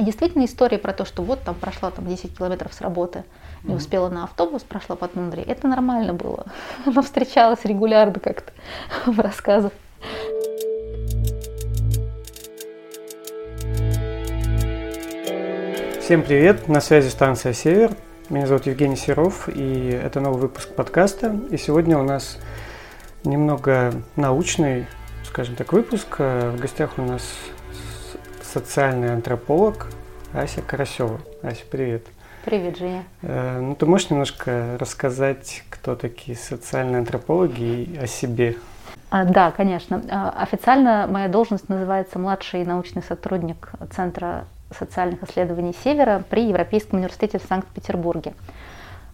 И действительно история про то, что вот там прошла там 10 километров с работы, не успела на автобус, прошла по тундре, это нормально было. Она встречалась регулярно как-то в рассказах. Всем привет, на связи станция «Север». Меня зовут Евгений Серов, и это новый выпуск подкаста. И сегодня у нас немного научный, скажем так, выпуск. В гостях у нас социальный антрополог Ася Карасева. Ася, привет. Привет, Женя. Э, ну, ты можешь немножко рассказать, кто такие социальные антропологи и о себе? А, да, конечно. А, официально моя должность называется младший научный сотрудник Центра социальных исследований Севера при Европейском университете в Санкт-Петербурге.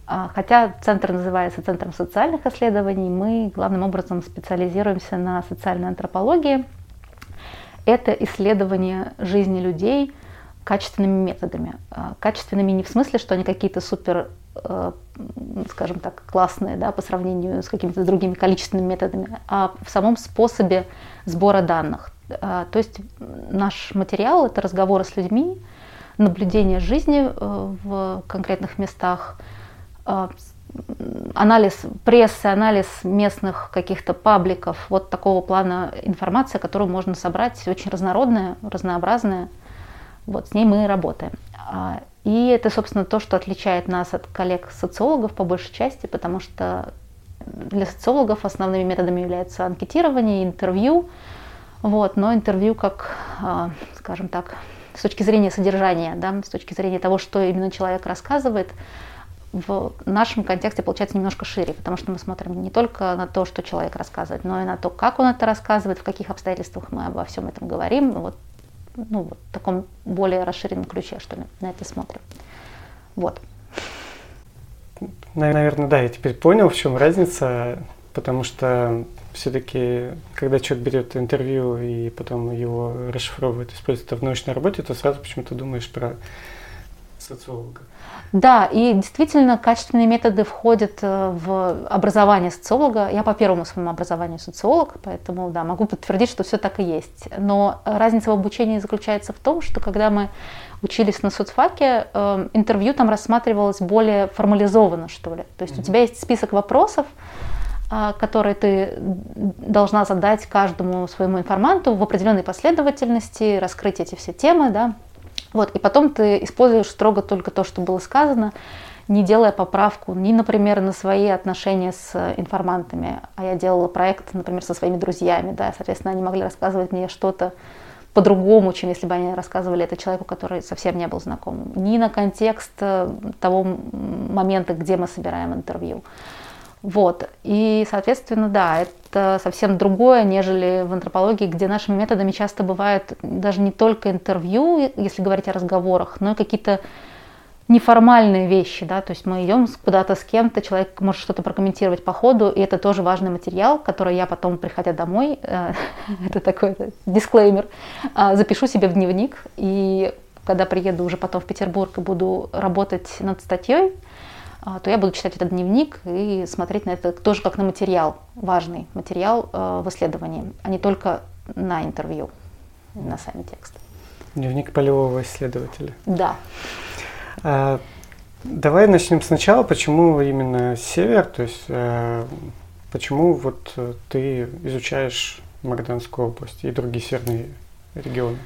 А, хотя центр называется Центром социальных исследований, мы главным образом специализируемся на социальной антропологии. Это исследование жизни людей качественными методами. А, качественными не в смысле, что они какие-то супер, э, скажем так, классные да, по сравнению с какими-то другими количественными методами, а в самом способе сбора данных. А, то есть наш материал – это разговоры с людьми, наблюдение жизни э, в конкретных местах, а, анализ прессы, анализ местных каких-то пабликов, вот такого плана информация, которую можно собрать, очень разнородная, разнообразная. Вот с ней мы работаем. А, и это, собственно, то, что отличает нас от коллег-социологов по большей части, потому что для социологов основными методами являются анкетирование, интервью, вот, но интервью как, а, скажем так, с точки зрения содержания, да, с точки зрения того, что именно человек рассказывает, в нашем контексте получается немножко шире, потому что мы смотрим не только на то, что человек рассказывает, но и на то, как он это рассказывает, в каких обстоятельствах мы обо всем этом говорим. Вот, ну, вот в таком более расширенном ключе, что ли, на это смотрим. Вот. Наверное, да, я теперь понял, в чем разница, потому что все-таки, когда человек берет интервью и потом его расшифровывает, использует это в научной работе, то сразу почему-то думаешь про социолога. Да, и действительно качественные методы входят э, в образование социолога. Я по первому своему образованию социолог, поэтому да, могу подтвердить, что все так и есть. Но разница в обучении заключается в том, что когда мы учились на соцфаке, э, интервью там рассматривалось более формализованно, что ли. То есть mm-hmm. у тебя есть список вопросов, а, которые ты должна задать каждому своему информанту в определенной последовательности, раскрыть эти все темы, да, вот, и потом ты используешь строго только то, что было сказано, не делая поправку ни, например, на свои отношения с информантами. А я делала проект, например, со своими друзьями, да, соответственно, они могли рассказывать мне что-то по-другому, чем если бы они рассказывали это человеку, который совсем не был знакомым. Ни на контекст э, того момента, где мы собираем интервью. Вот. И, соответственно, да, это совсем другое, нежели в антропологии, где нашими методами часто бывает даже не только интервью, если говорить о разговорах, но и какие-то неформальные вещи, да, то есть мы идем куда-то с кем-то, человек может что-то прокомментировать по ходу, и это тоже важный материал, который я потом, приходя домой, э, это такой дисклеймер, э, запишу себе в дневник, и когда приеду уже потом в Петербург и буду работать над статьей, то я буду читать этот дневник и смотреть на это тоже как на материал, важный материал э, в исследовании, а не только на интервью, на сами тексты. Дневник полевого исследователя. Да. А, давай начнем сначала. Почему именно север? То есть а, почему вот ты изучаешь Магаданскую область и другие северные регионы?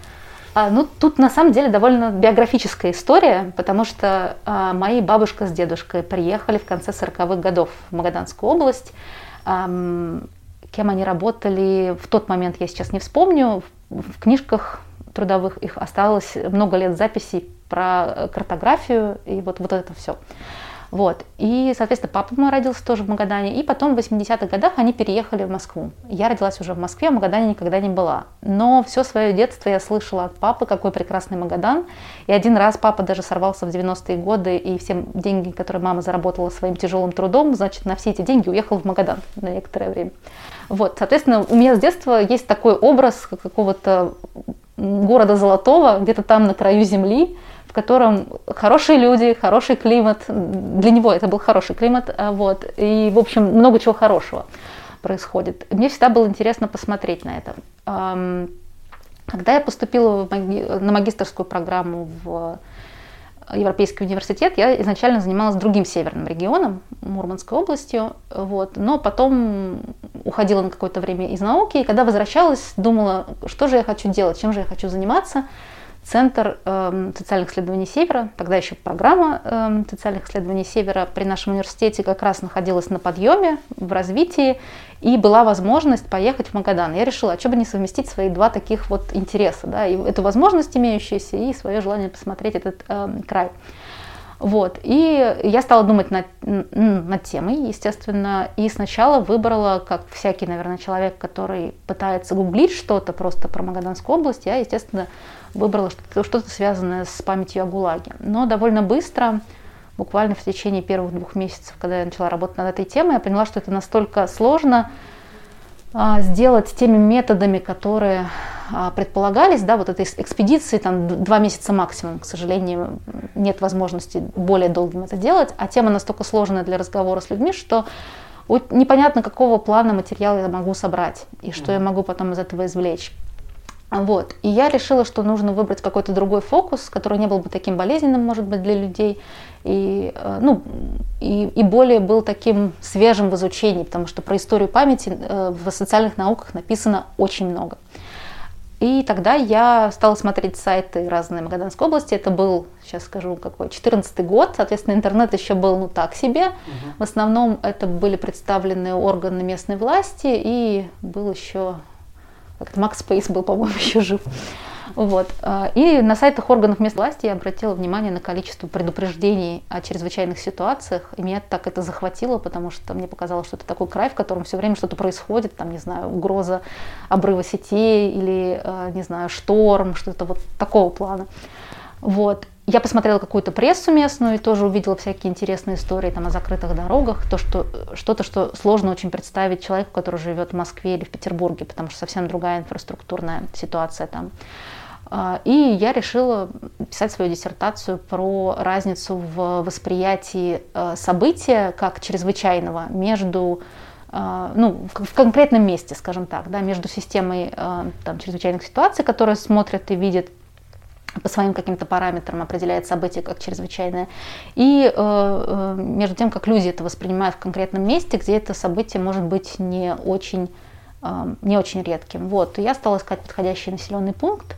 А, ну, тут на самом деле довольно биографическая история, потому что а, мои бабушка с дедушкой приехали в конце 40-х годов в Магаданскую область. Кем они работали в тот момент, я сейчас не вспомню. В книжках трудовых их осталось много лет записей про картографию и вот, вот это все. Вот. И, соответственно, папа мой родился тоже в Магадане. И потом в 80-х годах они переехали в Москву. Я родилась уже в Москве, в Магадане никогда не была. Но все свое детство я слышала от папы, какой прекрасный Магадан. И один раз папа даже сорвался в 90-е годы, и все деньги, которые мама заработала своим тяжелым трудом, значит, на все эти деньги уехал в Магадан на некоторое время. Вот, соответственно, у меня с детства есть такой образ какого-то города Золотого, где-то там на краю земли, в котором хорошие люди, хороший климат. Для него это был хороший климат. А вот, и, в общем, много чего хорошего происходит. Мне всегда было интересно посмотреть на это. Когда я поступила на магистрскую программу в Европейский университет, я изначально занималась другим северным регионом, Мурманской областью, вот, но потом уходила на какое-то время из науки, и когда возвращалась, думала, что же я хочу делать, чем же я хочу заниматься. Центр э, социальных исследований Севера, тогда еще программа э, социальных исследований Севера при нашем университете как раз находилась на подъеме, в развитии, и была возможность поехать в Магадан. Я решила, а что бы не совместить свои два таких вот интереса, да, и эту возможность имеющуюся, и свое желание посмотреть этот э, край. Вот. И я стала думать над, над темой, естественно, и сначала выбрала, как всякий, наверное, человек, который пытается гуглить что-то просто про Магаданскую область, я, естественно, выбрала что-то, что связанное с памятью о ГУЛАГе. Но довольно быстро, буквально в течение первых двух месяцев, когда я начала работать над этой темой, я поняла, что это настолько сложно, сделать теми методами, которые а, предполагались, да, вот этой экспедиции, там два месяца максимум, к сожалению, нет возможности более долгим это делать, а тема настолько сложная для разговора с людьми, что непонятно, какого плана материала я могу собрать и что я могу потом из этого извлечь. Вот. И я решила, что нужно выбрать какой-то другой фокус, который не был бы таким болезненным, может быть, для людей, и, э, ну, и, и более был таким свежим в изучении, потому что про историю памяти э, в социальных науках написано очень много. И тогда я стала смотреть сайты разные Магаданской области. Это был, сейчас скажу, какой, 14 год. Соответственно, интернет еще был, ну, так себе. Угу. В основном это были представлены органы местной власти. И был еще Макс Спейс был, по-моему, еще жив. Вот. А, и на сайтах органов местной власти я обратила внимание на количество предупреждений о чрезвычайных ситуациях. И меня так это захватило, потому что мне показалось, что это такой край, в котором все время что-то происходит, там, не знаю, угроза обрыва сетей или, а, не знаю, шторм, что-то вот такого плана. Вот. Я посмотрела какую-то прессу местную и тоже увидела всякие интересные истории там, о закрытых дорогах, то, что, что-то, что сложно очень представить человеку, который живет в Москве или в Петербурге, потому что совсем другая инфраструктурная ситуация там. А, и я решила писать свою диссертацию про разницу в восприятии э, события как чрезвычайного между э, ну, в конкретном месте, скажем так, да, между системой э, там, чрезвычайных ситуаций, которая смотрит и видит по своим каким-то параметрам определяет событие как чрезвычайное, и э, э, между тем, как люди это воспринимают в конкретном месте, где это событие может быть не очень, э, не очень редким. Вот. Я стала искать подходящий населенный пункт,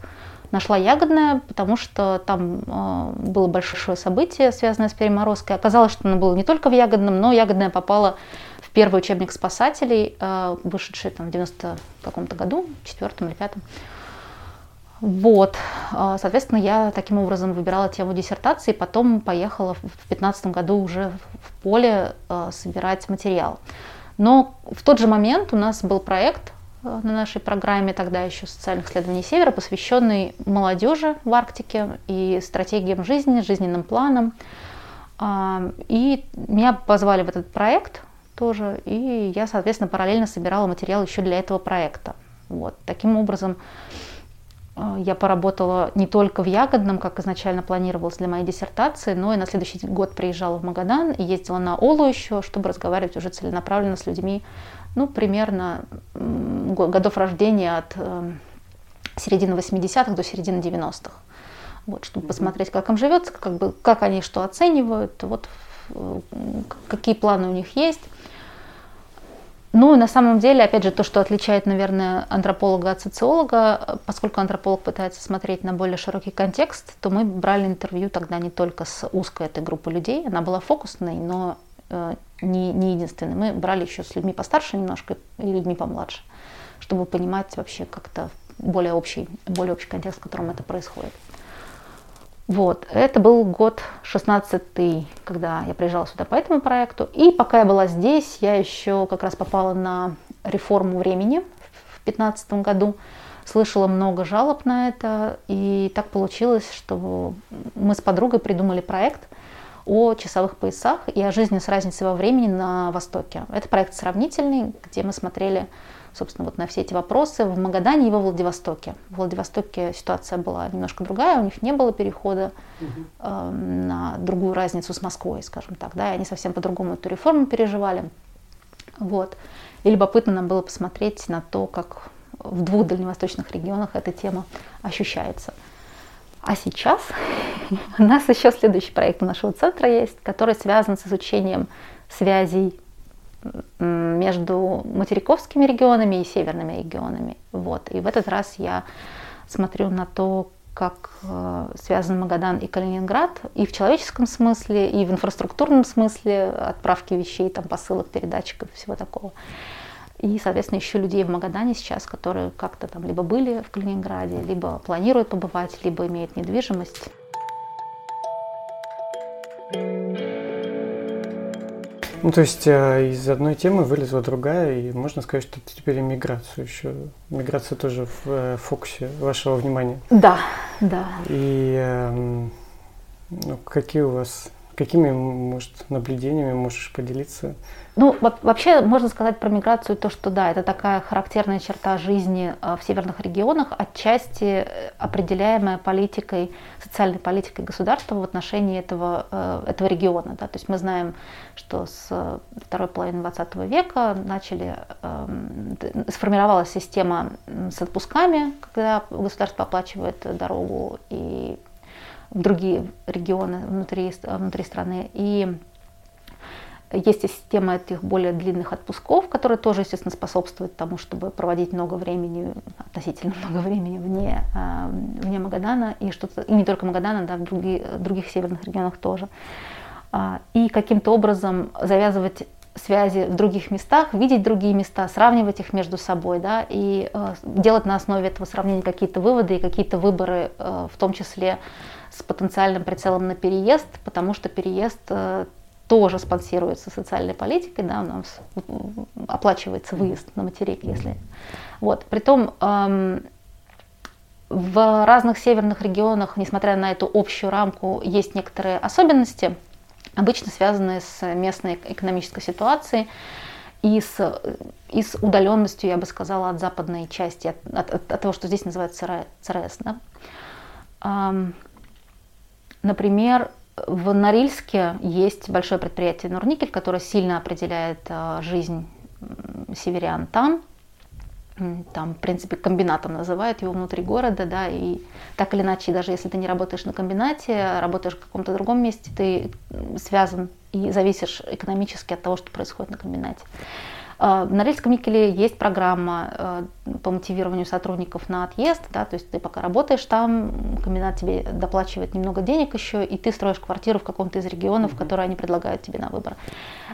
нашла Ягодное, потому что там э, было большое событие, связанное с переморозкой. Оказалось, что оно было не только в Ягодном, но Ягодное попало в первый учебник спасателей, э, вышедший там в 90 каком-то году, четвертом или пятом. Вот, а, соответственно, я таким образом выбирала тему диссертации, потом поехала в 2015 году уже в поле а, собирать материал. Но в тот же момент у нас был проект а, на нашей программе тогда еще социальных исследований Севера, посвященный молодежи в Арктике и стратегиям жизни, жизненным планам. И меня позвали в этот проект тоже, и я, соответственно, параллельно собирала материал еще для этого проекта. Вот. Таким образом, я поработала не только в Ягодном, как изначально планировалось для моей диссертации, но и на следующий год приезжала в Магадан и ездила на Олу еще, чтобы разговаривать уже целенаправленно с людьми, ну, примерно годов рождения от э, середины 80-х до середины 90-х. Вот, чтобы посмотреть, как им живется, как, бы, как они что оценивают, вот, э, какие планы у них есть. Ну, на самом деле, опять же, то, что отличает, наверное, антрополога от социолога, поскольку антрополог пытается смотреть на более широкий контекст, то мы брали интервью тогда не только с узкой этой группы людей, она была фокусной, но э, не, не единственной. Мы брали еще с людьми постарше немножко и людьми помладше, чтобы понимать вообще как-то более общий, более общий контекст, в котором это происходит. Вот, это был год 16 когда я приезжала сюда по этому проекту. И пока я была здесь, я еще как раз попала на реформу времени в 2015 году. Слышала много жалоб на это. И так получилось, что мы с подругой придумали проект о часовых поясах и о жизни с разницей во времени на Востоке. Это проект сравнительный, где мы смотрели собственно, вот на все эти вопросы в Магадане и во Владивостоке. В Владивостоке ситуация была немножко другая, у них не было перехода угу. э, на другую разницу с Москвой, скажем так, да, и они совсем по-другому эту реформу переживали. Вот. И любопытно нам было посмотреть на то, как в двух дальневосточных регионах эта тема ощущается. А сейчас у нас еще следующий проект у нашего центра есть, который связан с изучением связей между материковскими регионами и северными регионами. Вот. И в этот раз я смотрю на то, как э, связан Магадан и Калининград и в человеческом смысле, и в инфраструктурном смысле отправки вещей, там, посылок, передатчиков всего такого. И, соответственно, ищу людей в Магадане сейчас, которые как-то там либо были в Калининграде, либо планируют побывать, либо имеют недвижимость. Ну, то есть э, из одной темы вылезла другая, и можно сказать, что это теперь иммиграцию еще. Миграция тоже в э, фокусе вашего внимания. Да, да. И э, ну, какие у вас Какими, может, наблюдениями можешь поделиться? Ну, вообще можно сказать про миграцию то, что да, это такая характерная черта жизни э, в северных регионах, отчасти э, определяемая политикой, социальной политикой государства в отношении этого, э, этого региона. Да. То есть мы знаем, что с второй половины 20 века начали, эм, сформировалась система с отпусками, когда государство оплачивает дорогу и в другие регионы внутри, внутри страны. И есть система этих более длинных отпусков, которые тоже, естественно, способствуют тому, чтобы проводить много времени, относительно много времени вне, а, вне Магадана, и, что и не только Магадана, да, в другие, других северных регионах тоже. А, и каким-то образом завязывать связи в других местах, видеть другие места, сравнивать их между собой, да, и э, делать на основе этого сравнения какие-то выводы и какие-то выборы, э, в том числе с потенциальным прицелом на переезд, потому что переезд э, тоже спонсируется социальной политикой, да, у нас оплачивается выезд на материк, если. Вот. Притом эм, в разных северных регионах, несмотря на эту общую рамку, есть некоторые особенности, обычно связанные с местной экономической ситуацией и с, и с удаленностью, я бы сказала, от западной части, от, от, от того, что здесь называется ЦРС. Да? Эм, Например, в Норильске есть большое предприятие Норникель, которое сильно определяет а, жизнь северян там. Там, в принципе, комбинатом называют его внутри города, да, и так или иначе, даже если ты не работаешь на комбинате, работаешь в каком-то другом месте, ты связан и зависишь экономически от того, что происходит на комбинате. А, в Норильском никеле есть программа э, по мотивированию сотрудников на отъезд, да, то есть ты пока работаешь там, комбинат тебе доплачивает немного денег еще, и ты строишь квартиру в каком-то из регионов, которые они предлагают тебе на выбор.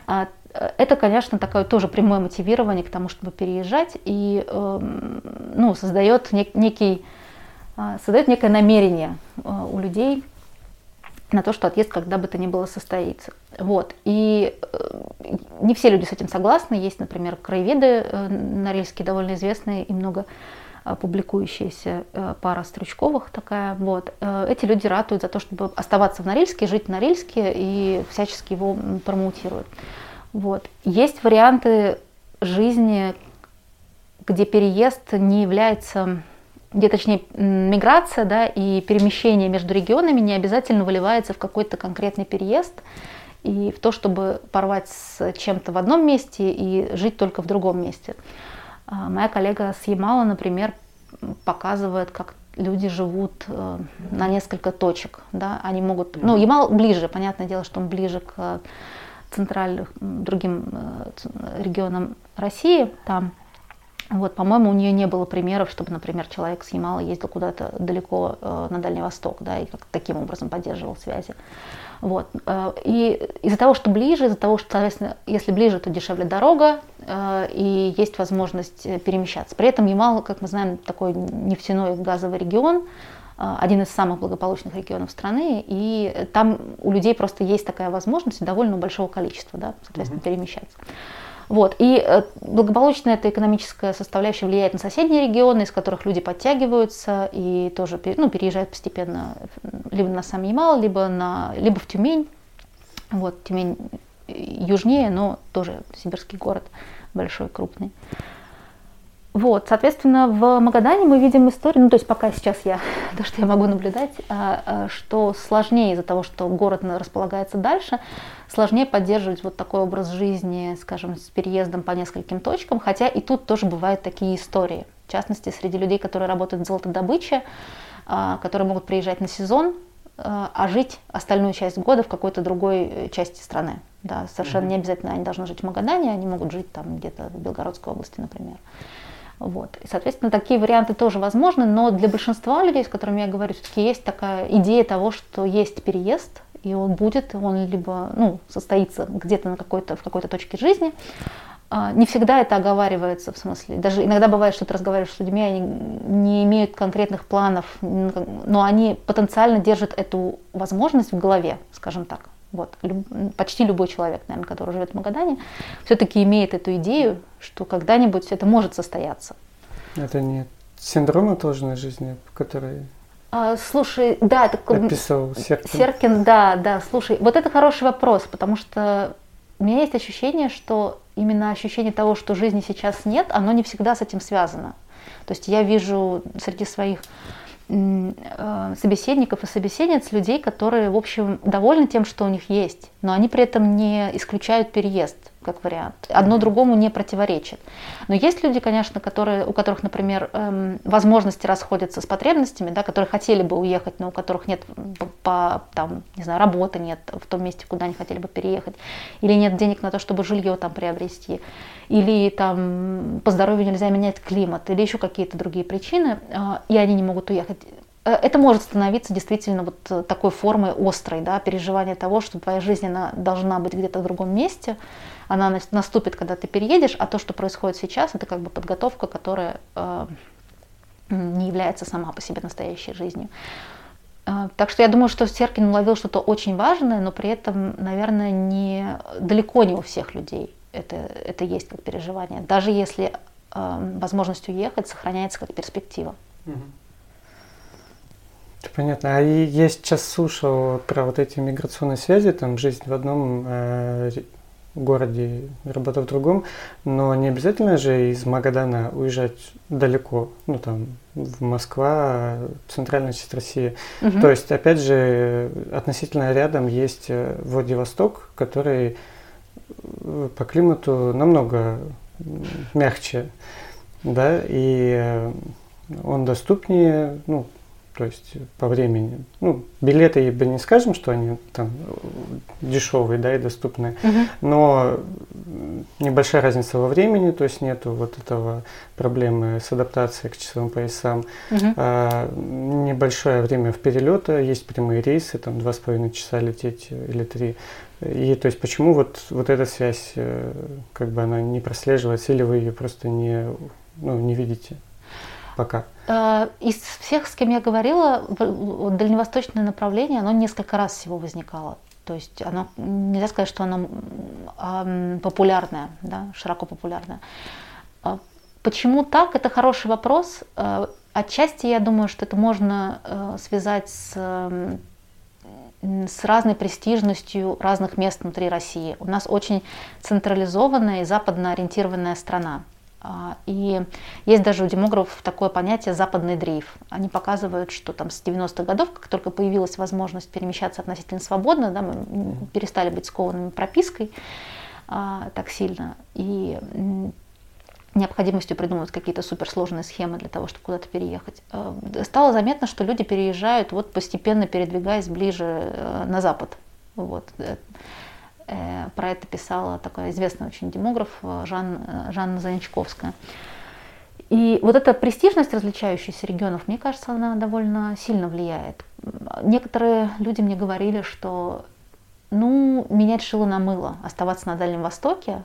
А, э, это, конечно, такое тоже прямое мотивирование к тому, чтобы переезжать, и эм, ну, создает некий, создает некое намерение э, у людей на то, что отъезд когда бы то ни было состоится. Вот. И э, не все люди с этим согласны. Есть, например, краеведы э, норильские довольно известные и много э, публикующаяся пара Стручковых такая. Вот. Эти люди ратуют за то, чтобы оставаться в Норильске, жить в Норильске и всячески его промоутируют. Вот. Есть варианты жизни, где переезд не является где точнее миграция да, и перемещение между регионами не обязательно выливается в какой-то конкретный переезд и в то, чтобы порвать с чем-то в одном месте и жить только в другом месте. А, моя коллега с Ямала, например, показывает, как люди живут э, на несколько точек. Да? Они могут, ну, Ямал ближе, понятное дело, что он ближе к центральным другим э, регионам России, там вот, по-моему, у нее не было примеров, чтобы, например, человек с Ямала ездил куда-то далеко э, на Дальний Восток, да, и как таким образом поддерживал связи. Вот. Э, и из-за того, что ближе, из-за того, что, соответственно, если ближе, то дешевле дорога, э, и есть возможность э, перемещаться. При этом Ямал, как мы знаем, такой нефтяной газовый регион, один из самых благополучных регионов страны, и там у людей просто есть такая возможность довольно большого количества, да, соответственно, mm-hmm. перемещаться. Вот. И э, благополучная эта экономическая составляющая влияет на соседние регионы, из которых люди подтягиваются и тоже ну, переезжают постепенно либо на сам Ямал, либо, на, либо в Тюмень. Вот, Тюмень южнее, но тоже сибирский город большой, крупный. Вот, соответственно, в Магадане мы видим историю, ну то есть пока сейчас я, то, что я могу наблюдать, а, а, что сложнее из-за того, что город располагается дальше, сложнее поддерживать вот такой образ жизни, скажем, с переездом по нескольким точкам, хотя и тут тоже бывают такие истории. В частности, среди людей, которые работают в золотодобыче, а, которые могут приезжать на сезон, а, жить остальную часть года в какой-то другой э, части страны. Да, совершенно mm-hmm. не обязательно они должны жить в Магадане, они могут жить там где-то в Белгородской области, например. Вот. И, соответственно, такие варианты тоже возможны, но для большинства людей, с которыми я говорю, все-таки есть такая идея того, что есть переезд, и он будет, он либо ну, состоится где-то на какой-то, в какой-то точке жизни. А, не всегда это оговаривается, в смысле, даже иногда бывает, что ты разговариваешь с людьми, они не имеют конкретных планов, но они потенциально держат эту возможность в голове, скажем так. Вот. Почти любой человек, наверное, который живет в Магадане, все-таки имеет эту идею, что когда-нибудь это может состояться. Это не синдром отложенной жизни, который а, слушай, да, это описывал Серкин. Серкин, да, да. Слушай, вот это хороший вопрос, потому что у меня есть ощущение, что именно ощущение того, что жизни сейчас нет, оно не всегда с этим связано. То есть я вижу среди своих собеседников и собеседниц, людей, которые, в общем, довольны тем, что у них есть, но они при этом не исключают переезд как вариант. Одно другому не противоречит. Но есть люди, конечно, которые, у которых, например, эм, возможности расходятся с потребностями, да, которые хотели бы уехать, но у которых нет по, там, не знаю, работы нет в том месте, куда они хотели бы переехать, или нет денег на то, чтобы жилье там приобрести, или там по здоровью нельзя менять климат, или еще какие-то другие причины, э, и они не могут уехать это может становиться действительно вот такой формой острой, да, переживания того, что твоя жизнь она должна быть где-то в другом месте, она наступит, когда ты переедешь, а то, что происходит сейчас, это как бы подготовка, которая э, не является сама по себе настоящей жизнью. Э, так что я думаю, что Серкин уловил что-то очень важное, но при этом, наверное, не, далеко не у всех людей это, это есть как переживание. Даже если э, возможность уехать сохраняется как перспектива. Понятно. А я сейчас слушал про вот эти миграционные связи, там жизнь в одном э, городе, работа в другом, но не обязательно же из Магадана уезжать далеко, ну там в Москва, центральная часть России. Угу. То есть, опять же, относительно рядом есть э, Владивосток, который э, по климату намного мягче, да, и э, он доступнее, ну, то есть по времени. Ну, билеты бы не скажем, что они там дешевые, да, и доступные, угу. но небольшая разница во времени, то есть нету вот этого проблемы с адаптацией к часовым поясам. Угу. А, небольшое время в перелета, есть прямые рейсы, там два с половиной часа лететь или три. И то есть почему вот, вот эта связь, э, как бы она не прослеживается, или вы ее просто не, ну, не видите пока? Э, из всех, с кем я говорила, дальневосточное направление, оно несколько раз всего возникало. То есть оно, нельзя сказать, что оно популярное, да, широко популярное. А почему так? Это хороший вопрос. Э, отчасти я думаю, что это можно э, связать с, с разной престижностью разных мест внутри России. У нас очень централизованная и западно ориентированная страна. А, и есть даже у демографов такое понятие «западный дрейф». Они показывают, что там с 90-х годов, как только появилась возможность перемещаться относительно свободно, да, мы перестали быть скованными пропиской а, так сильно, и необходимостью придумывать какие-то суперсложные схемы для того, чтобы куда-то переехать. А, стало заметно, что люди переезжают, вот постепенно передвигаясь ближе э, на запад. Вот. Э, про это писала такая известная очень демограф э, Жан, э, Жанна Заничковская. И вот эта престижность различающихся регионов, мне кажется, она довольно сильно влияет. Некоторые люди мне говорили, что ну, менять шило на мыло, оставаться на Дальнем Востоке,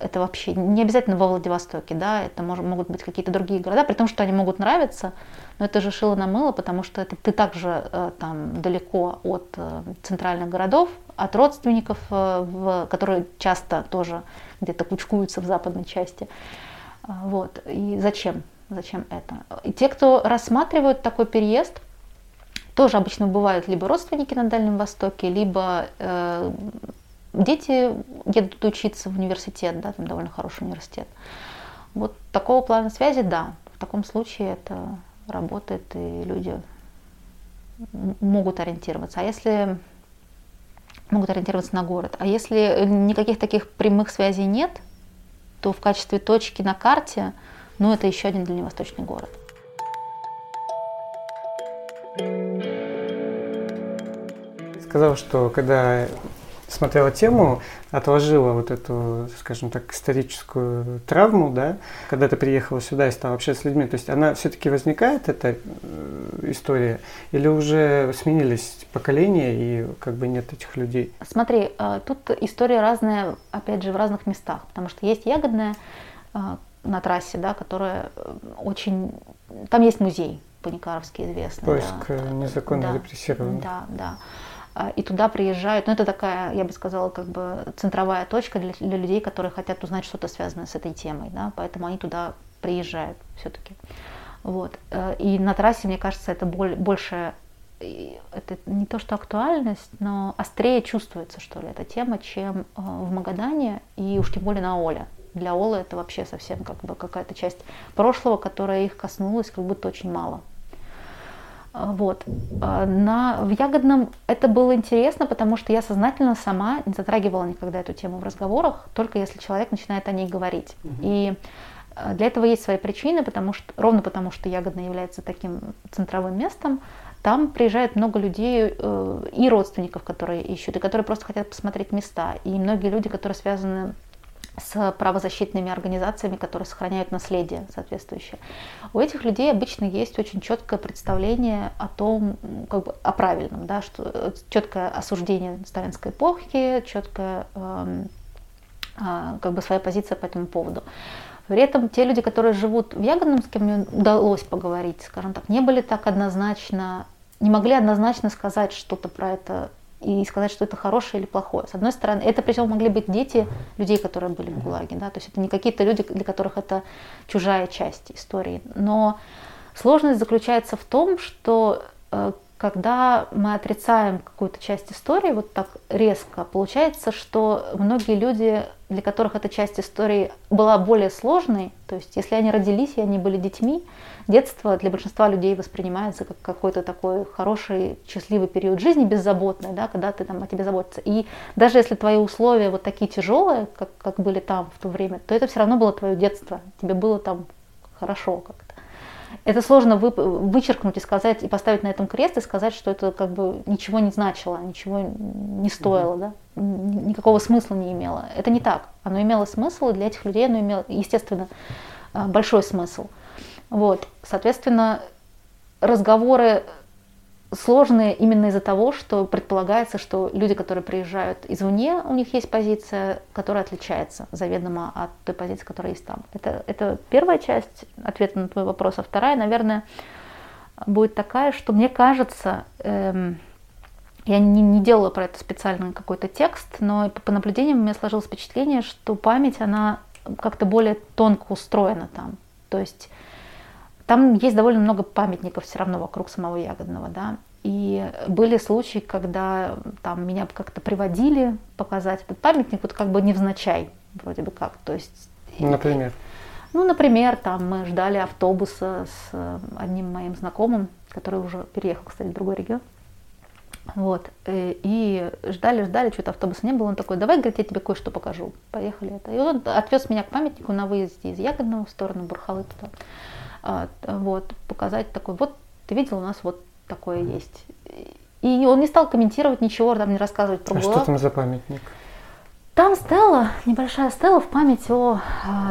это вообще не обязательно во Владивостоке, да, это может, могут быть какие-то другие города, при том, что они могут нравиться, но это же шило на мыло, потому что это, ты также э, там далеко от э, центральных городов, от родственников, э, в, которые часто тоже где-то кучкуются в западной части. А, вот. И зачем? Зачем это? И те, кто рассматривают такой переезд, тоже обычно бывают либо родственники на Дальнем Востоке, либо э, дети едут учиться в университет, да, там довольно хороший университет. Вот такого плана связи, да, в таком случае это работает, и люди могут ориентироваться. А если могут ориентироваться на город. А если никаких таких прямых связей нет, то в качестве точки на карте но это еще один дальневосточный город. Сказал, что когда смотрела тему, отложила вот эту, скажем так, историческую травму, да, когда ты приехала сюда и стала общаться с людьми, то есть она все-таки возникает, эта э, история, или уже сменились поколения и как бы нет этих людей? Смотри, э, тут история разная, опять же, в разных местах, потому что есть ягодная э, на трассе, да, которая очень... Там есть музей, Паникаровский известный. Поиск да. незаконно да, репрессированных. Да, да. А, и туда приезжают, ну это такая, я бы сказала, как бы центровая точка для, для людей, которые хотят узнать что-то связанное с этой темой, да, поэтому они туда приезжают все-таки. Вот. Э, и на трассе, мне кажется, это боль, больше, это не то что актуальность, но острее чувствуется, что ли, эта тема, чем э, в Магадане и уж тем более на Оле. Для Олы это вообще совсем как бы какая-то часть прошлого, которая их коснулась, как будто очень мало. А, вот. А, на, в Ягодном это было интересно, потому что я сознательно сама не затрагивала никогда эту тему в разговорах, только если человек начинает о ней говорить. Угу. И а, для этого есть свои причины, потому что, ровно потому что Ягодно является таким центровым местом, там приезжает много людей э, и родственников, которые ищут, и которые просто хотят посмотреть места. И многие люди, которые связаны с правозащитными организациями, которые сохраняют наследие соответствующее. У этих людей обычно есть очень четкое представление о том, как бы о правильном, да, что э, четкое осуждение сталинской эпохи, четкое э, э, как бы своя позиция по этому поводу. При этом те люди, которые живут в Ягодном, с кем мне удалось поговорить, скажем так, не были так однозначно, не могли однозначно сказать что-то про это и сказать, что это хорошее или плохое. С одной стороны, это причем могли быть дети людей, которые были в ГУЛАГе, да, то есть это не какие-то люди, для которых это чужая часть истории. Но сложность заключается в том, что э, когда мы отрицаем какую-то часть истории вот так резко, получается, что многие люди, для которых эта часть истории была более сложной, то есть если они родились и они были детьми, детство для большинства людей воспринимается как какой-то такой хороший, счастливый период жизни, беззаботный, да, когда ты там о тебе заботишься. И даже если твои условия вот такие тяжелые, как, как были там в то время, то это все равно было твое детство, тебе было там хорошо как это сложно вы, вычеркнуть и сказать, и поставить на этом крест, и сказать, что это как бы ничего не значило, ничего не стоило, да? никакого смысла не имело. Это не так. Оно имело смысл, и для этих людей оно имело, естественно, а, большой смысл. Вот. Соответственно, разговоры сложные именно из-за того, что предполагается, что люди, которые приезжают извне, у них есть позиция, которая отличается заведомо от той позиции, которая есть там. Это, это первая часть ответа на твой вопрос. А вторая, наверное, будет такая, что мне кажется, эм, я не, не делала про это специально какой-то текст, но по, по наблюдениям у меня сложилось впечатление, что память, она как-то более тонко устроена там. То есть там есть довольно много памятников все равно вокруг самого Ягодного, да. И были случаи, когда там меня как-то приводили показать этот памятник, вот как бы невзначай, вроде бы как. То есть, например? Ну, например, там мы ждали автобуса с одним моим знакомым, который уже переехал, кстати, в другой регион. Вот. Э, и ждали, ждали, что-то автобуса не было. Он такой, давай, говорит, я тебе кое-что покажу. Поехали. Это. И он отвез меня к памятнику на выезде из Ягодного в сторону Бурхалы туда. А, вот, показать такой, вот ты видел, у нас вот такое есть. И он не стал комментировать ничего, там не рассказывать про А что там за памятник? Там стела, небольшая стела в память о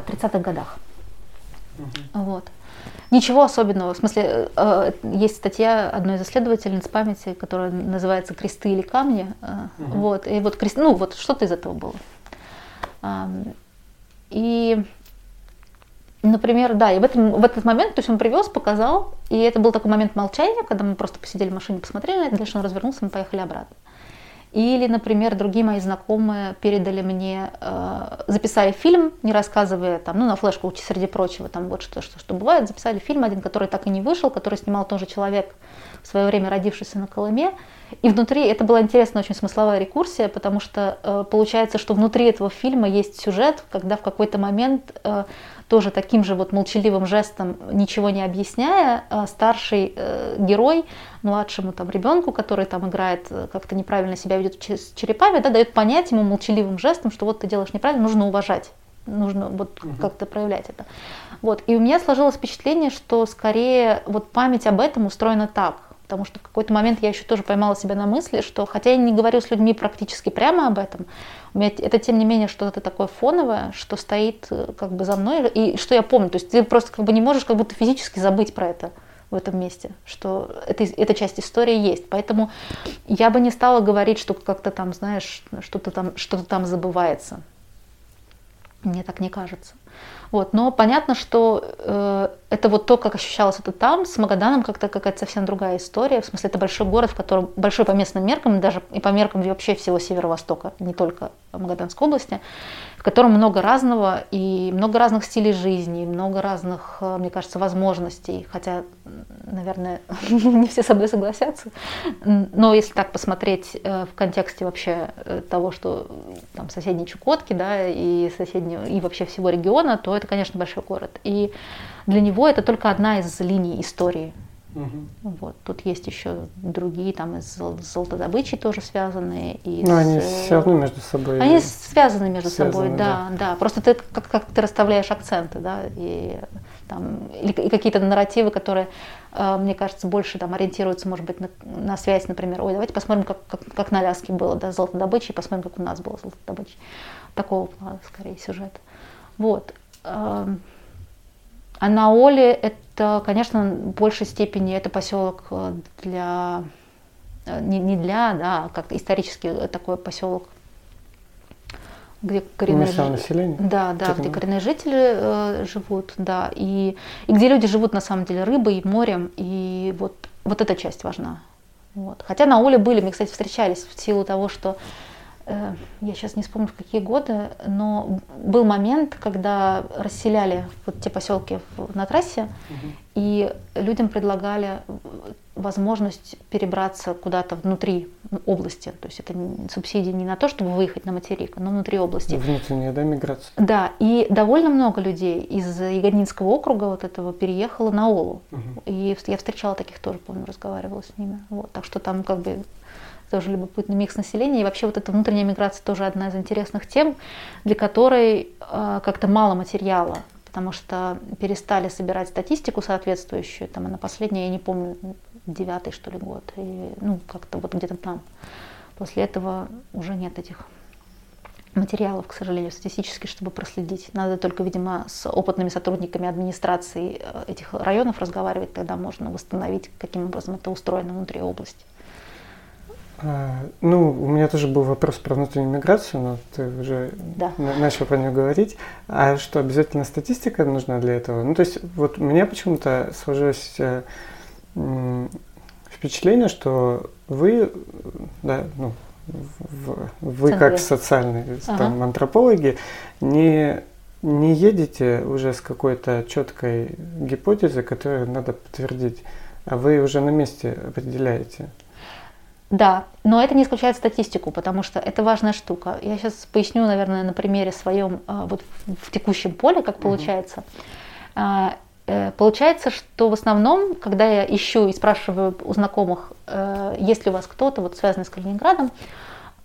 30-х годах. Угу. Вот. Ничего особенного. В смысле, э, э, есть статья одной из исследовательниц памяти, которая называется «Кресты или камни». Угу. Вот. И вот, крест... ну, вот что-то из этого было. И Например, да, и в, этом, в этот момент, то есть он привез, показал, и это был такой момент молчания, когда мы просто посидели в машине, посмотрели на это, дальше он развернулся, мы поехали обратно. Или, например, другие мои знакомые передали мне, э, записали фильм, не рассказывая там, ну, на флешку, среди прочего, там вот что, что, что бывает, записали фильм один, который так и не вышел, который снимал тоже человек, в свое время родившийся на Колыме. И внутри, это была интересная очень смысловая рекурсия, потому что э, получается, что внутри этого фильма есть сюжет, когда в какой-то момент э, тоже таким же вот молчаливым жестом, ничего не объясняя, а старший э, герой младшему там ребенку, который там играет, э, как-то неправильно себя ведет с черепами, да, дает понять ему молчаливым жестом, что вот ты делаешь неправильно, нужно уважать нужно вот угу. как-то проявлять это. Вот. И у меня сложилось впечатление, что скорее вот память об этом устроена так, потому что в какой-то момент я еще тоже поймала себя на мысли, что хотя я не говорю с людьми практически прямо об этом, у меня это тем не менее что-то такое фоновое, что стоит э, как бы за мной, и что я помню. То есть ты просто как бы не можешь как будто физически забыть про это в этом месте, что это, эта часть истории есть. Поэтому я бы не стала говорить, что как-то там, знаешь, что-то там, что-то там забывается. Мне так не кажется. Вот. Но понятно, что э, это вот то, как ощущалось это там, с Магаданом как-то какая-то совсем другая история. В смысле, это большой город, в котором большой по местным меркам, даже и по меркам вообще всего Северо-Востока, не только Магаданской области в котором много разного и много разных стилей жизни, много разных, э, мне кажется, возможностей. Хотя, наверное, не все со мной согласятся. Но если так посмотреть э, в контексте вообще э, того, что там соседние Чукотки, да, и соседние, и вообще всего региона, то это, конечно, большой город. И для него это только одна из линий истории Угу. Вот. Тут есть еще другие, там из золотодобычей тоже связанные. И Но с... они все равно между собой. Они связаны между связаны, собой, да, да, да. Просто ты как, как ты расставляешь акценты, да, и там или, и какие-то нарративы, которые, э, мне кажется, больше там ориентируются, может быть, на, на связь, например. Ой, давайте посмотрим, как, как, как на Аляске было, да, золотодобычей, посмотрим, как у нас было золотодобычей. Такого плана, скорее, сюжет. Вот. Эм, а на Оле это, конечно, в большей степени это поселок э, для э, не, не для, да, а как исторически такой поселок, где коренные жители, население. Да, да, где коренные жители э, живут, да, и, и где люди живут на самом деле рыбой, морем, и вот, вот эта часть важна. Вот. Хотя на Оле были, мы, кстати, встречались в силу того, что я сейчас не вспомню в какие годы, но был момент, когда расселяли вот те поселки на трассе, угу. и людям предлагали возможность перебраться куда-то внутри области. То есть это субсидии не на то, чтобы выехать на материк, но внутри области. Внутренняя, да, миграция? Да, и довольно много людей из Ягодинского округа вот этого переехало на Олу. Угу. И я встречала таких тоже, помню, разговаривала с ними. Вот, так что там как бы тоже любопытный микс населения. И вообще вот эта внутренняя миграция тоже одна из интересных тем, для которой э, как-то мало материала, потому что перестали собирать статистику соответствующую. Там она последняя, я не помню, девятый что ли год, и, ну как-то вот где-то там. После этого уже нет этих материалов, к сожалению, статистически, чтобы проследить. Надо только, видимо, с опытными сотрудниками администрации э, этих районов разговаривать, тогда можно восстановить, каким образом это устроено внутри области. А, ну, у меня тоже был вопрос про внутреннюю миграцию, но ты уже да. начал про нее говорить. А что, обязательно статистика нужна для этого? Ну, то есть, вот у меня почему-то сложилось э, впечатление, что вы, да, ну, вы как социальные ага. там, антропологи не, не едете уже с какой-то четкой гипотезой, которую надо подтвердить, а вы уже на месте определяете. Да, но это не исключает статистику, потому что это важная штука. Я сейчас поясню, наверное, на примере своем а, вот в текущем поле, как получается. Uh-huh. Получается, что в основном, когда я ищу и спрашиваю у знакомых, э, есть ли у вас кто-то, вот связанный с Калининградом,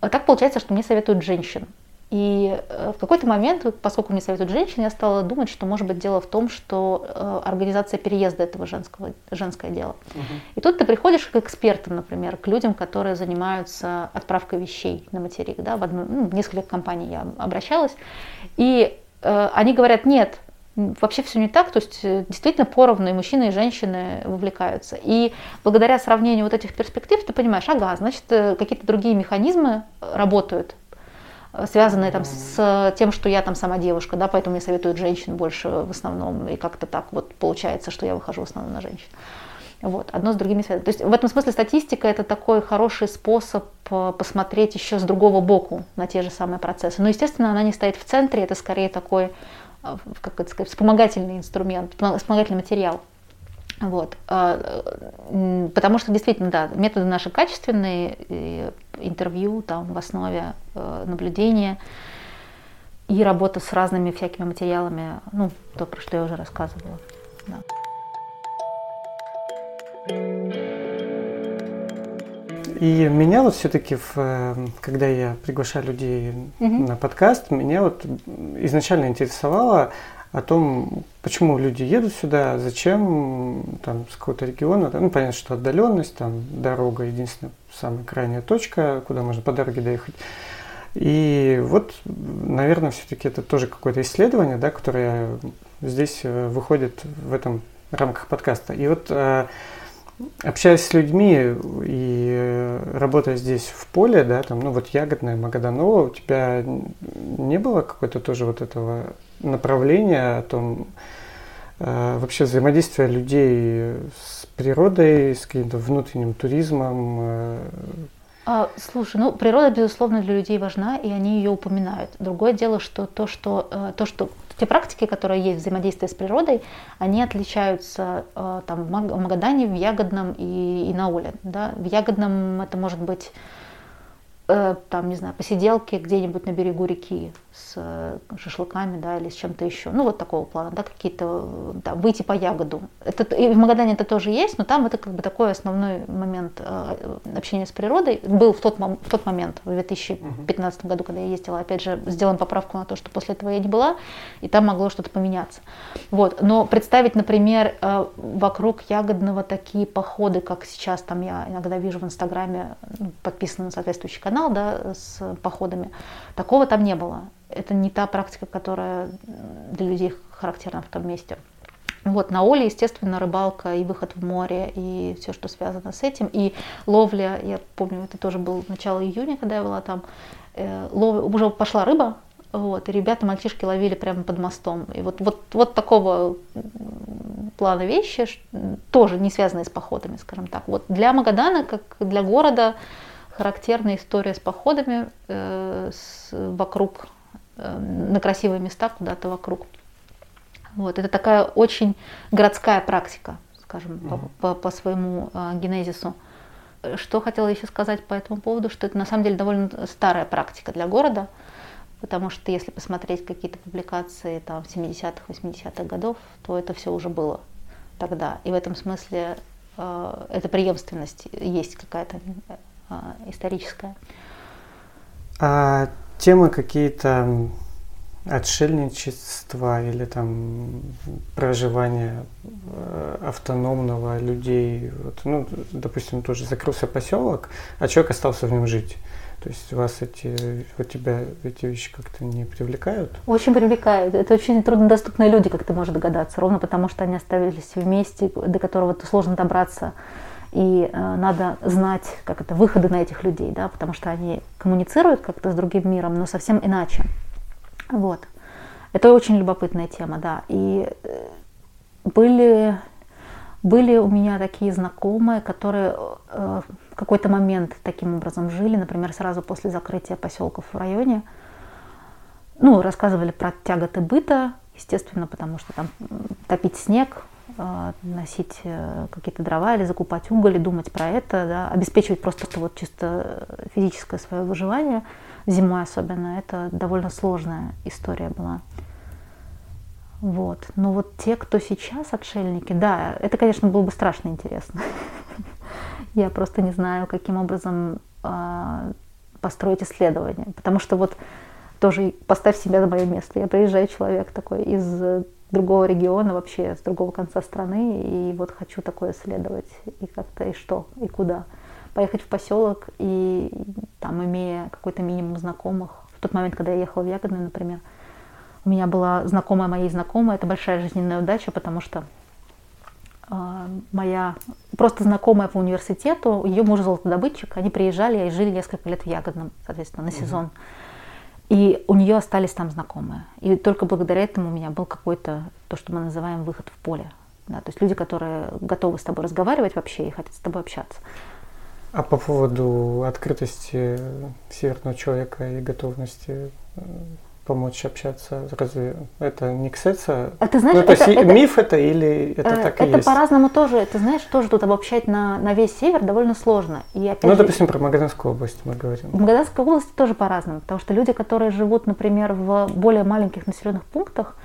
так получается, что мне советуют женщин. И э, в какой-то момент, поскольку мне советуют женщины, я стала думать, что может быть дело в том, что э, организация переезда этого женского, женское дело. Угу. И тут ты приходишь к экспертам, например, к людям, которые занимаются отправкой вещей на материк. Да, в, одну, ну, в несколько компаний я обращалась. И э, они говорят, нет, вообще все не так, то есть э, действительно поровну и мужчины, и женщины вовлекаются. И благодаря сравнению вот этих перспектив ты понимаешь, ага, значит, какие-то другие механизмы работают связанные там с тем, что я там сама девушка, да, поэтому мне советуют женщин больше в основном, и как-то так вот получается, что я выхожу в основном на женщин. Вот, одно с другим не связано. То есть в этом смысле статистика это такой хороший способ э, посмотреть еще с другого боку на те же самые процессы. Но, естественно, она не стоит в центре, это скорее такой, э, как это сказать, вспомогательный инструмент, вспомогательный материал. Вот. А, потому что действительно, да, методы наши качественные, интервью там в основе э, наблюдения и работа с разными всякими материалами, ну, то, про что я уже рассказывала. Да. И меня вот все-таки, когда я приглашаю людей угу. на подкаст, меня вот изначально интересовало о том, почему люди едут сюда, зачем, там, с какого-то региона. Ну, понятно, что отдаленность, там, дорога единственная, самая крайняя точка, куда можно по дороге доехать. И вот, наверное, все-таки это тоже какое-то исследование, да, которое здесь э, выходит в этом рамках подкаста. И вот э, общаясь с людьми и э, работая здесь в поле, да, там, ну вот Ягодная, Магаданова, у тебя не было какой-то тоже вот этого направления о том, э, вообще взаимодействия людей с природой, с каким-то внутренним туризмом? Э? А, слушай, ну природа, безусловно, для людей важна, и они ее упоминают. Другое дело, что то, что, то, что те практики, которые есть взаимодействие с природой, они отличаются э, там, в Магадане, в Ягодном и, и на Оле. Да? В Ягодном это может быть Э, там, не знаю, посиделки где-нибудь на берегу реки с э, шашлыками, да, или с чем-то еще. Ну, вот такого плана, да, какие-то, там, выйти по ягоду. Это, и в Магадане это тоже есть, но там это как бы такой основной момент э, общения с природой. Был в тот, в тот момент, в 2015 году, когда я ездила, опять же, сделаем поправку на то, что после этого я не была, и там могло что-то поменяться. Вот. Но представить, например, вокруг ягодного такие походы, как сейчас там я иногда вижу в Инстаграме, подписаны на соответствующий канал, канал да, с походами. Такого там не было. Это не та практика, которая для людей характерна в том месте. Вот, на Оле, естественно, рыбалка и выход в море, и все, что связано с этим. И ловля, я помню, это тоже было начало июня, когда я была там, э, лов... уже пошла рыба, вот, и ребята, мальчишки ловили прямо под мостом. И вот, вот, вот такого плана вещи, тоже не связанные с походами, скажем так. Вот для Магадана, как для города, характерная история с походами э, с, вокруг, э, на красивые места куда-то вокруг. Вот. Это такая очень городская практика, скажем, mm-hmm. по, по, по своему э, генезису. Что хотела еще сказать по этому поводу, что это на самом деле довольно старая практика для города, потому что если посмотреть какие-то публикации там 70-х, 80-х годов, то это все уже было тогда. И в этом смысле э, эта преемственность есть какая-то историческая. А темы какие-то отшельничества или там проживания э, автономного людей, вот, ну, допустим, тоже закрылся поселок, а человек остался в нем жить. То есть вас эти, вот тебя эти вещи как-то не привлекают? Очень привлекают. Это очень труднодоступные люди, как ты можешь догадаться, ровно потому что они оставились вместе, до которого сложно добраться и э, надо знать, как это, выходы на этих людей, да, потому что они коммуницируют как-то с другим миром, но совсем иначе. Вот. Это очень любопытная тема, да. И э, были, были у меня такие знакомые, которые э, в какой-то момент таким образом жили, например, сразу после закрытия поселков в районе. Ну, рассказывали про тяготы быта, естественно, потому что там топить снег, носить э, какие-то дрова или закупать уголь и думать про это, да, обеспечивать просто это вот чисто физическое свое выживание зимой особенно, это довольно сложная история была. Вот. Но вот те, кто сейчас отшельники, да, это, конечно, было бы страшно интересно. Я просто не знаю, каким образом а, построить исследование. Потому что вот тоже поставь себя на мое место. Я приезжаю человек такой из другого региона, вообще с другого конца страны, и вот хочу такое исследовать, и как-то, и что, и куда. Поехать в поселок, и там, имея какой-то минимум знакомых, в тот момент, когда я ехала в Ягодную, например, у меня была знакомая моей знакомой, это большая жизненная удача, потому что э, моя просто знакомая по университету, ее муж золотодобытчик, они приезжали и жили несколько лет в Ягодном, соответственно, на сезон. Mm-hmm. И у нее остались там знакомые. И только благодаря этому у меня был какой-то, то, что мы называем выход в поле. Да, то есть люди, которые готовы с тобой разговаривать вообще и хотят с тобой общаться. А по поводу открытости северного человека и готовности э, помочь общаться? Разве это не ксется? А ты знаешь, ну, то это, есть это, миф это или это э, так и это есть? Это по-разному тоже. Ты знаешь, тоже тут обобщать на, на весь север довольно сложно. И опять ну, же, допустим, про Магаданскую область мы говорим. В Магаданской области тоже по-разному, потому что люди, которые живут, например, в более маленьких населенных пунктах,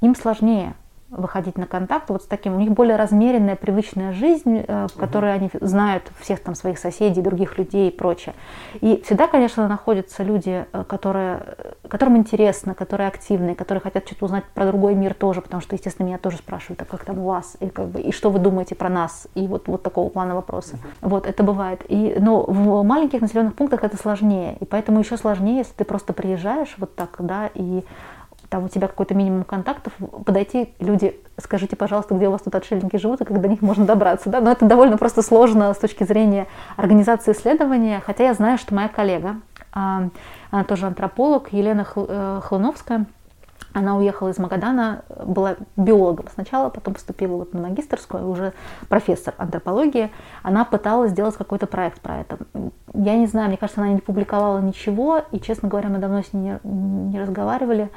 им сложнее выходить на контакт вот с таким. У них более размеренная, привычная жизнь, э, в которой они знают всех там своих соседей, других людей и прочее. И всегда, конечно, находятся люди, э, которые, которым интересно, которые активные, которые хотят что-то узнать про другой мир тоже, потому что, естественно, меня тоже спрашивают, а как там у вас, и, как бы, и что вы думаете про нас, и вот, вот такого плана вопроса. Uh-huh. Вот, это бывает. И, но в маленьких населенных пунктах это сложнее, и поэтому еще сложнее, если ты просто приезжаешь вот так, да, и там у тебя какой-то минимум контактов, подойти, люди, скажите, пожалуйста, где у вас тут отшельники живут и как до них можно добраться, да, но это довольно просто сложно с точки зрения организации исследования, хотя я знаю, что моя коллега, а, она тоже антрополог, Елена э, Хлуновская, она уехала из Магадана, была биологом сначала, потом поступила вот на магистрскую, уже профессор антропологии. Она пыталась сделать какой-то проект про это. Я не знаю, мне кажется, она не публиковала ничего, и, честно говоря, мы давно с ней не, не разговаривали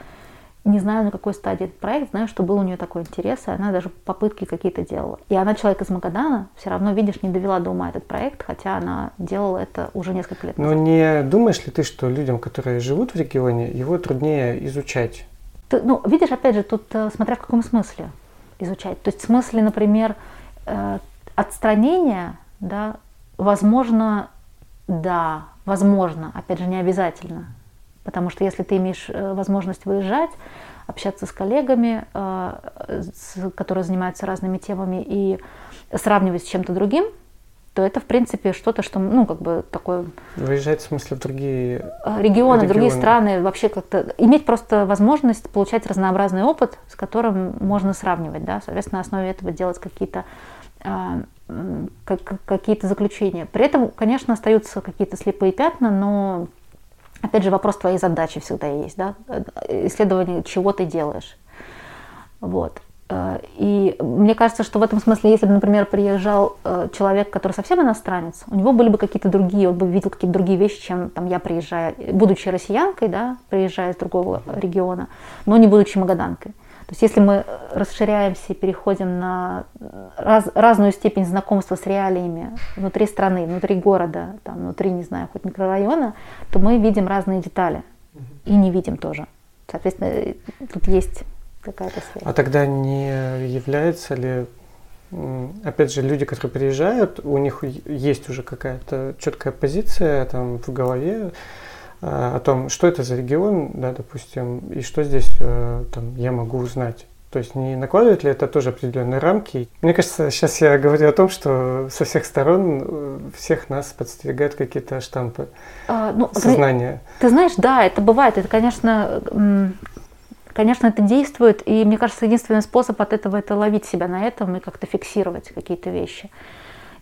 не знаю, на какой стадии этот проект, знаю, что был у нее такой интерес, и она даже попытки какие-то делала. И она, человек из Магадана, все равно, видишь, не довела до ума этот проект, хотя она делала это уже несколько лет назад. Но не думаешь ли ты, что людям, которые живут в регионе, его труднее изучать? Ты, ну, видишь, опять же, тут э, смотря в каком смысле изучать. То есть в смысле, например, э, отстранения, да, возможно, да, возможно, опять же, не обязательно. Потому что если ты имеешь э, возможность выезжать, общаться с коллегами, э, которые занимаются разными темами, и сравнивать с чем-то другим, то это, в принципе, что-то, что, ну, как бы такое... Выезжать, в смысле, в другие регионы, регионы, другие страны, вообще как-то... Иметь просто возможность получать разнообразный опыт, с которым можно сравнивать, да, соответственно, на основе этого делать какие-то какие-то заключения. При этом, конечно, остаются какие-то слепые пятна, но Опять же, вопрос твоей задачи всегда есть, да? исследование, чего ты делаешь. Вот. Э, и мне кажется, что в этом смысле, если бы, например, приезжал э, человек, который совсем иностранец, у него были бы какие-то другие, он бы видел какие-то другие вещи, чем там я приезжаю, будучи россиянкой, да, приезжая из другого региона, но не будучи магаданкой. То есть если мы расширяемся и переходим на раз, разную степень знакомства с реалиями внутри страны, внутри города, там, внутри, не знаю, хоть микрорайона, то мы видим разные детали и не видим тоже. Соответственно, тут есть какая-то связь. А тогда не является ли опять же, люди, которые приезжают, у них есть уже какая-то четкая позиция там в голове, Э, о том, что это за регион, да, допустим, и что здесь э, там, я могу узнать. То есть не накладывает ли это тоже определенные рамки? Мне кажется, сейчас я говорю о том, что со всех сторон э, всех нас подстерегают какие-то штампы а, ну, сознания. Ты, ты знаешь, да, это бывает. Это, конечно, конечно, это действует. И мне кажется, единственный способ от этого это ловить себя на этом и как-то фиксировать какие-то вещи,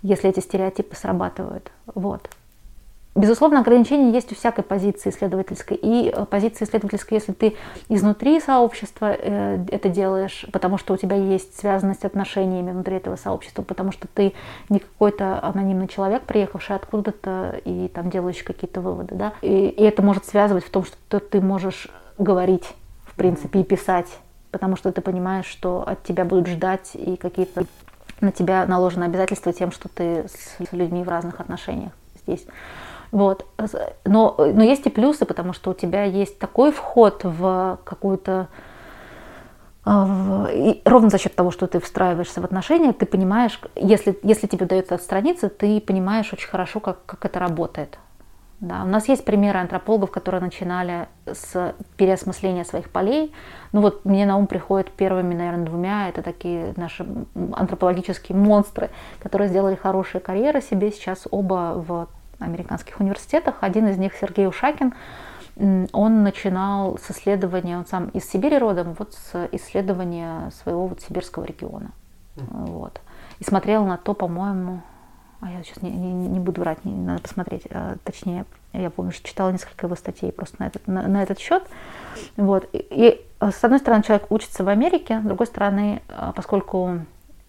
если эти стереотипы срабатывают. Вот. Безусловно, ограничения есть у всякой позиции исследовательской. И э, позиция исследовательская, если ты изнутри сообщества э, это делаешь, потому что у тебя есть связанность отношениями внутри этого сообщества, потому что ты не какой-то анонимный человек, приехавший откуда-то и там делающий какие-то выводы. Да? И, и это может связывать в том, что ты можешь говорить, в принципе, и писать, потому что ты понимаешь, что от тебя будут ждать и какие-то на тебя наложены обязательства тем, что ты с людьми в разных отношениях здесь. Вот. Но, но есть и плюсы, потому что у тебя есть такой вход в какую-то а, и ровно за счет того, что ты встраиваешься в отношения, ты понимаешь, если, если тебе удается отстраниться, ты понимаешь очень хорошо, как, как это работает. Да. У нас есть примеры антропологов, которые начинали с переосмысления своих полей. Ну вот мне на ум приходят первыми, наверное, двумя. Это такие наши антропологические монстры, которые сделали хорошие карьеры себе. Сейчас оба в американских университетах. Один из них Сергей Ушакин, он начинал с исследования, он сам из Сибири родом, вот с исследования своего вот сибирского региона. Вот. И смотрел на то, по-моему, а я сейчас не, не, не буду врать, не, надо посмотреть, а, точнее, я помню, что читала несколько его статей просто на этот, на, на этот счет. Вот. И, и с одной стороны, человек учится в Америке, с другой стороны, а, поскольку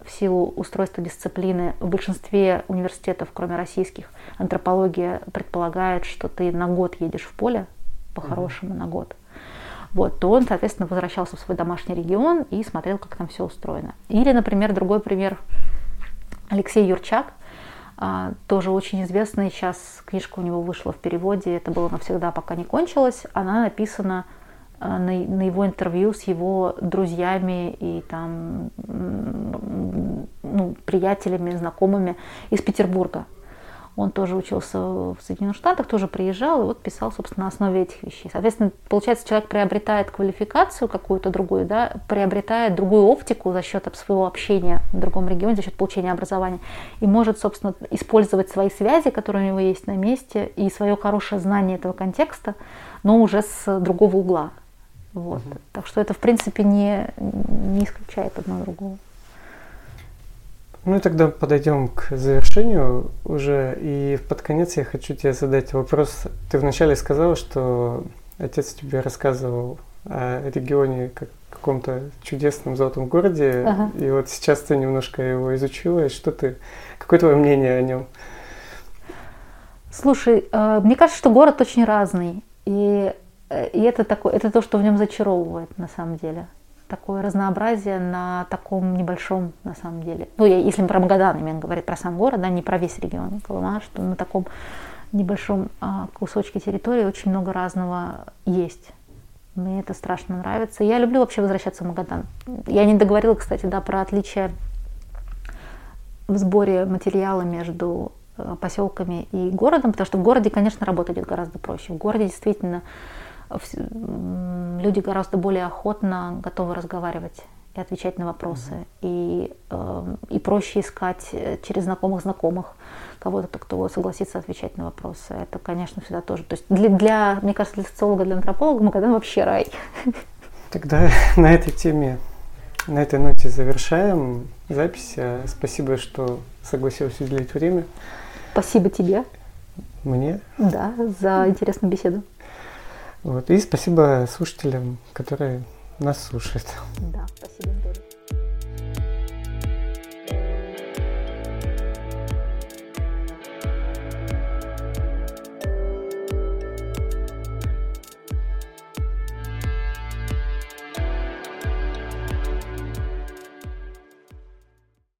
в силу устройства дисциплины в большинстве университетов, кроме российских, антропология предполагает, что ты на год едешь в поле, по-хорошему mm-hmm. на год. Вот, то он, соответственно, возвращался в свой домашний регион и смотрел, как там все устроено. Или, например, другой пример, Алексей Юрчак, а, тоже очень известный, сейчас книжка у него вышла в переводе, это было навсегда, пока не кончилось, она написана на, на его интервью с его друзьями и там ну, приятелями, знакомыми из Петербурга. Он тоже учился в Соединенных Штатах, тоже приезжал и вот писал, собственно, на основе этих вещей. Соответственно, получается, человек приобретает квалификацию какую-то другую, да, приобретает другую оптику за счет своего общения в другом регионе, за счет получения образования, и может, собственно, использовать свои связи, которые у него есть на месте, и свое хорошее знание этого контекста, но уже с другого угла. Вот. Угу. Так что это, в принципе, не, не исключает одно другого. Ну и тогда подойдем к завершению уже. И под конец я хочу тебе задать вопрос. Ты вначале сказала, что отец тебе рассказывал о регионе как каком-то чудесном золотом городе. Ага. И вот сейчас ты немножко его изучила. И что ты, какое твое мнение о нем? Слушай, э, мне кажется, что город очень разный. И, э, и это, такое, это то, что в нем зачаровывает на самом деле такое разнообразие на таком небольшом, на самом деле. Ну, я, если мы про Магадан именно говорить, про сам город, да, не про весь регион Колыма, что на таком небольшом а, кусочке территории очень много разного есть. Мне это страшно нравится. Я люблю вообще возвращаться в Магадан. Я не договорила, кстати, да, про отличие в сборе материала между э, поселками и городом, потому что в городе, конечно, работа идет гораздо проще. В городе действительно люди гораздо более охотно готовы разговаривать и отвечать на вопросы. Mm-hmm. И, э, и проще искать э, через знакомых знакомых кого-то, кто согласится отвечать на вопросы. Это, конечно, всегда тоже. То есть для, для мне кажется, для социолога, для антрополога Магадан вообще рай. Тогда на этой теме, на этой ноте завершаем запись. Э, спасибо, что согласилась уделить время. Спасибо тебе. Мне? Да, за интересную беседу. Вот. И спасибо слушателям, которые нас слушают. Да, спасибо, Игорь.